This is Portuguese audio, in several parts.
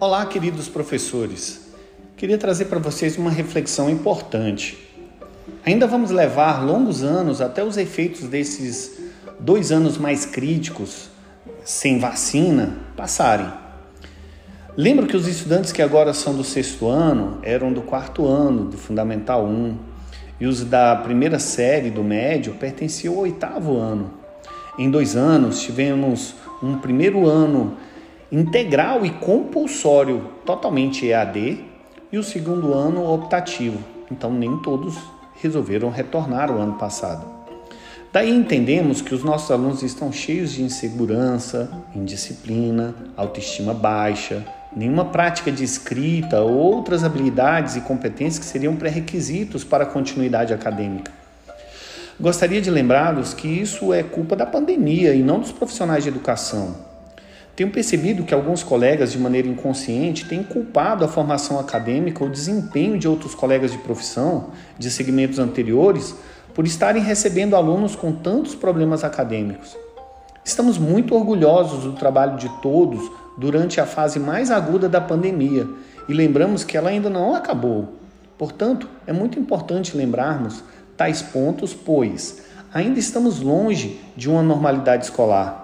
Olá, queridos professores. Queria trazer para vocês uma reflexão importante. Ainda vamos levar longos anos até os efeitos desses dois anos mais críticos, sem vacina, passarem. Lembro que os estudantes que agora são do sexto ano eram do quarto ano do Fundamental 1 e os da primeira série do médio pertenciam ao oitavo ano. Em dois anos tivemos um primeiro ano integral e compulsório, totalmente EAD, e o segundo ano optativo. Então nem todos resolveram retornar o ano passado. Daí entendemos que os nossos alunos estão cheios de insegurança, indisciplina, autoestima baixa, nenhuma prática de escrita ou outras habilidades e competências que seriam pré-requisitos para a continuidade acadêmica. Gostaria de lembrá-los que isso é culpa da pandemia e não dos profissionais de educação. Tenho percebido que alguns colegas, de maneira inconsciente, têm culpado a formação acadêmica ou desempenho de outros colegas de profissão, de segmentos anteriores, por estarem recebendo alunos com tantos problemas acadêmicos. Estamos muito orgulhosos do trabalho de todos durante a fase mais aguda da pandemia e lembramos que ela ainda não acabou. Portanto, é muito importante lembrarmos tais pontos, pois ainda estamos longe de uma normalidade escolar.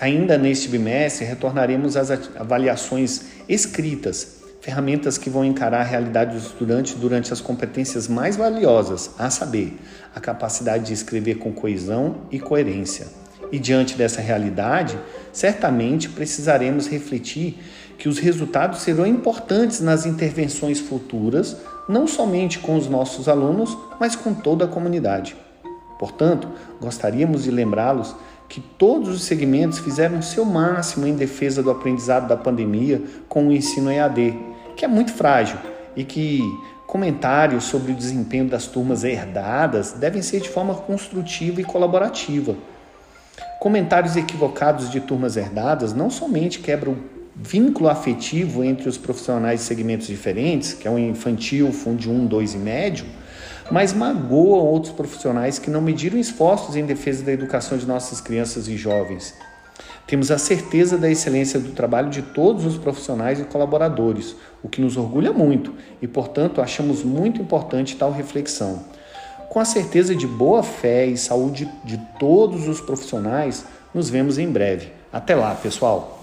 Ainda neste bimestre, retornaremos às avaliações escritas, ferramentas que vão encarar a realidade dos estudantes durante as competências mais valiosas, a saber, a capacidade de escrever com coesão e coerência. E diante dessa realidade, certamente precisaremos refletir que os resultados serão importantes nas intervenções futuras, não somente com os nossos alunos, mas com toda a comunidade. Portanto, gostaríamos de lembrá-los que todos os segmentos fizeram o seu máximo em defesa do aprendizado da pandemia com o ensino EAD, que é muito frágil e que comentários sobre o desempenho das turmas herdadas devem ser de forma construtiva e colaborativa. Comentários equivocados de turmas herdadas não somente quebram vínculo afetivo entre os profissionais de segmentos diferentes, que é o infantil, fundo 1, 2 e médio, mas magoam outros profissionais que não mediram esforços em defesa da educação de nossas crianças e jovens. Temos a certeza da excelência do trabalho de todos os profissionais e colaboradores, o que nos orgulha muito e, portanto, achamos muito importante tal reflexão. Com a certeza de boa fé e saúde de todos os profissionais, nos vemos em breve. Até lá, pessoal!